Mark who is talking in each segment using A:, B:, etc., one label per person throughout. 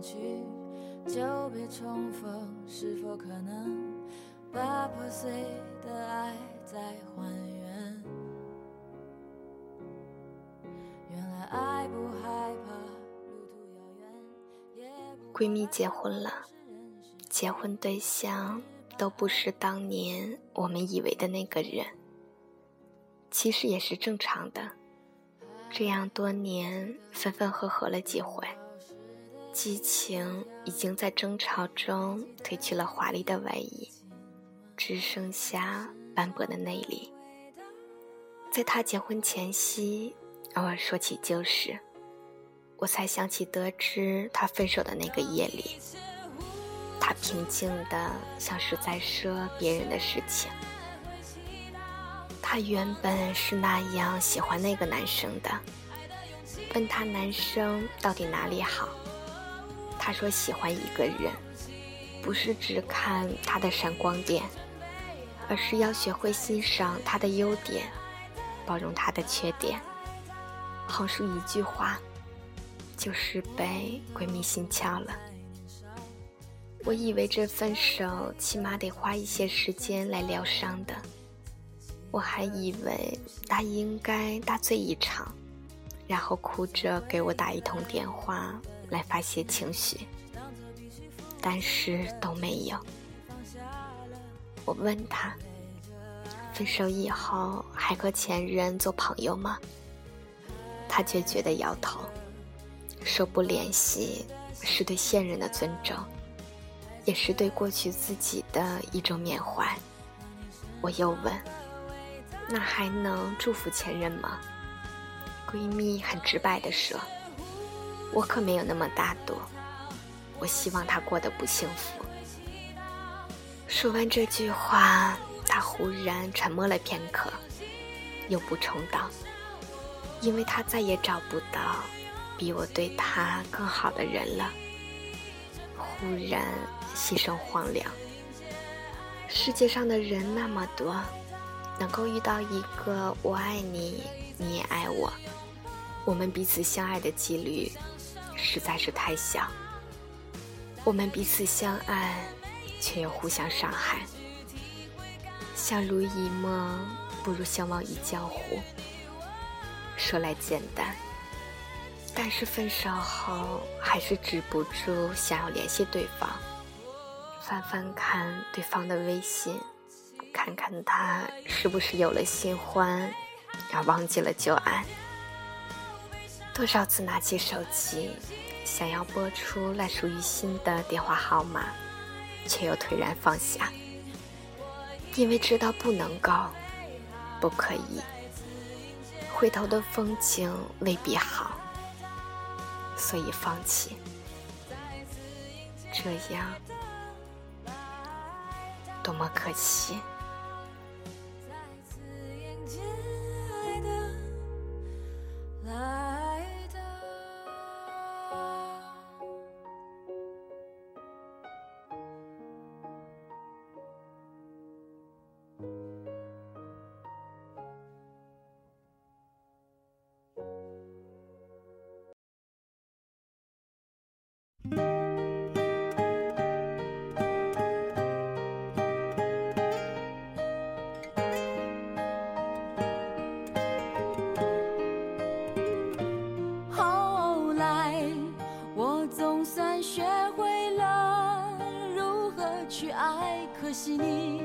A: 去，久别重逢，是否可能把破碎的爱再还原？原来爱不害怕路途遥远，也不
B: 闺蜜结婚了，结婚对象都不是当年我们以为的那个人，其实也是正常的。这样多年分分合合了几回，激情已经在争吵中褪去了华丽的外衣，只剩下斑驳的内里。在他结婚前夕，偶尔说起旧事，我才想起得知他分手的那个夜里，他平静的像是在说别人的事情。他原本是那样喜欢那个男生的，问他男生到底哪里好，他说喜欢一个人，不是只看他的闪光点，而是要学会欣赏他的优点，包容他的缺点。横竖一句话，就是被闺蜜心窍了。我以为这分手起码得花一些时间来疗伤的。我还以为他应该大醉一场，然后哭着给我打一通电话来发泄情绪，但是都没有。我问他，分手以后还和前任做朋友吗？他决绝的摇头，说不联系是对现任的尊重，也是对过去自己的一种缅怀。我又问。那还能祝福前任吗？闺蜜很直白的说：“我可没有那么大度，我希望他过得不幸福。”说完这句话，他忽然沉默了片刻，又补充道：“因为他再也找不到比我对他更好的人了。”忽然心生荒凉。世界上的人那么多。能够遇到一个我爱你，你也爱我，我们彼此相爱的几率实在是太小。我们彼此相爱，却又互相伤害，相濡以沫不如相忘于江湖。说来简单，但是分手后还是止不住想要联系对方，翻翻看对方的微信。看看他是不是有了新欢，要忘记了旧爱。多少次拿起手机，想要拨出烂熟于心的电话号码，却又颓然放下，因为知道不能够，不可以。回头的风景未必好，所以放弃。这样，多么可惜。
A: 可惜你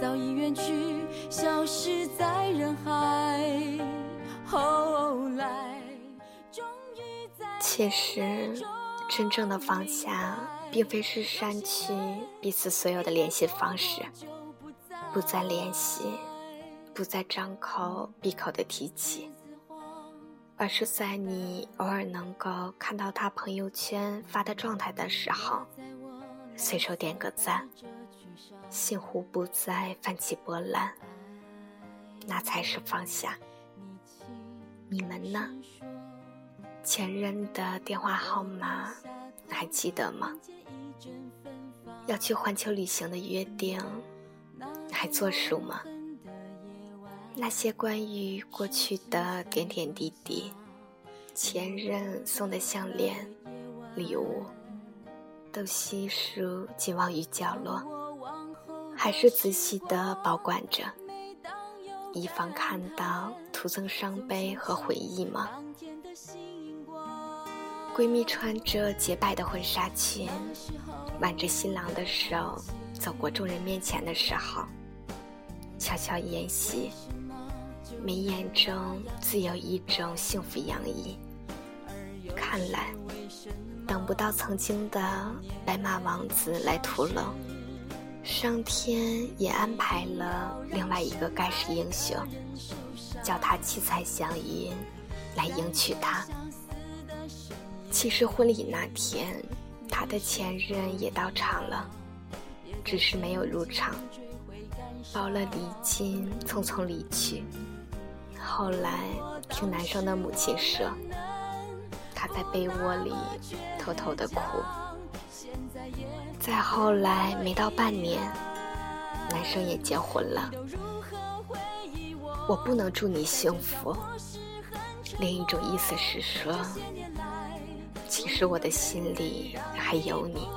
A: 早已远去，消失在人海。后来，
B: 其实，真正的放下，并非是删去彼此所有的联系方式，不再联系，不再张口闭口的提起，而是在你偶尔能够看到他朋友圈发的状态的时候，随手点个赞。心湖不再泛起波澜，那才是放下。你们呢？前任的电话号码还记得吗？要去环球旅行的约定还作数吗？那些关于过去的点点滴滴，前任送的项链、礼物，都悉数寄忘于角落，还是仔细的保管着，以防看到徒增伤悲和回忆吗？闺蜜穿着洁白的婚纱裙，挽着新郎的手走过众人面前的时候，悄悄沿袭。眉眼中自有一种幸福洋溢。看来，等不到曾经的白马王子来屠龙，上天也安排了另外一个盖世英雄，叫他七彩祥云来迎娶她。其实婚礼那天，他的前任也到场了，只是没有入场，包了礼金，匆匆离去。后来听男生的母亲说，他在被窝里偷偷的哭。再后来没到半年，男生也结婚了。我不能祝你幸福，另一种意思是说，其实我的心里还有你。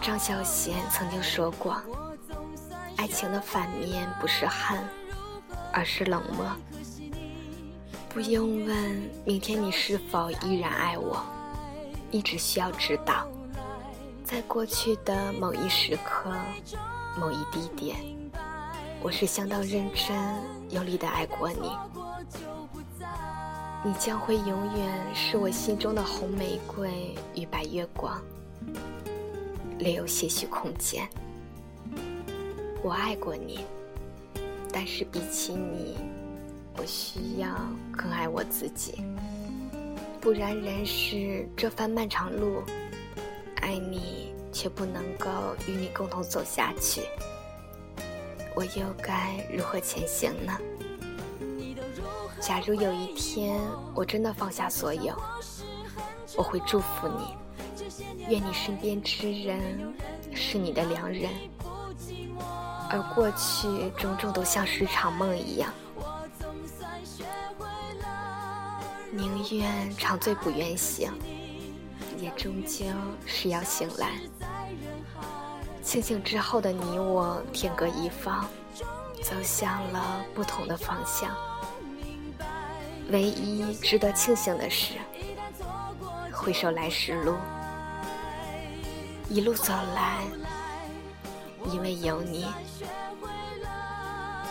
B: 张小娴曾经说过，爱情的反面不是恨。而是冷漠，不用问明天你是否依然爱我，你只需要知道，在过去的某一时刻、某一地点，我是相当认真、用力的爱过你。你将会永远是我心中的红玫瑰与白月光，留有些许空间。我爱过你。但是比起你，我需要更爱我自己。不然人世这番漫长路，爱你却不能够与你共同走下去，我又该如何前行呢？假如有一天我真的放下所有，我会祝福你，愿你身边之人是你的良人。而过去种种都像是场梦一样，宁愿长醉不愿醒，也终究是要醒来。清醒之后的你我天各一方，走向了不同的方向。唯一值得庆幸的是，回首来时路，一路走来。因为有你，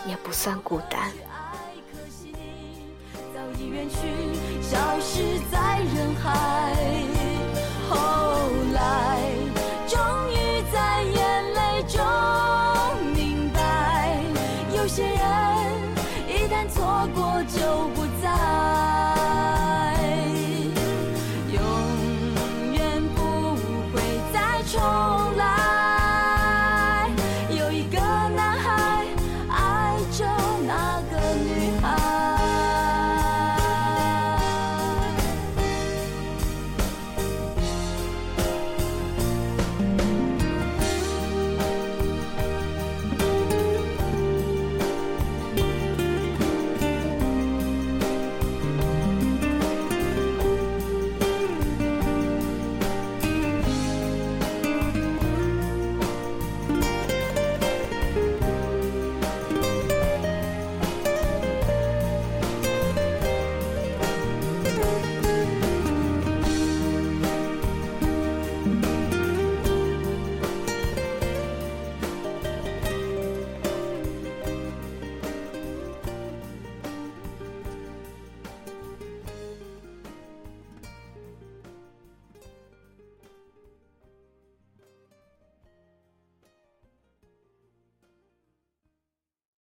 B: 也不算孤单。早已远去，消失。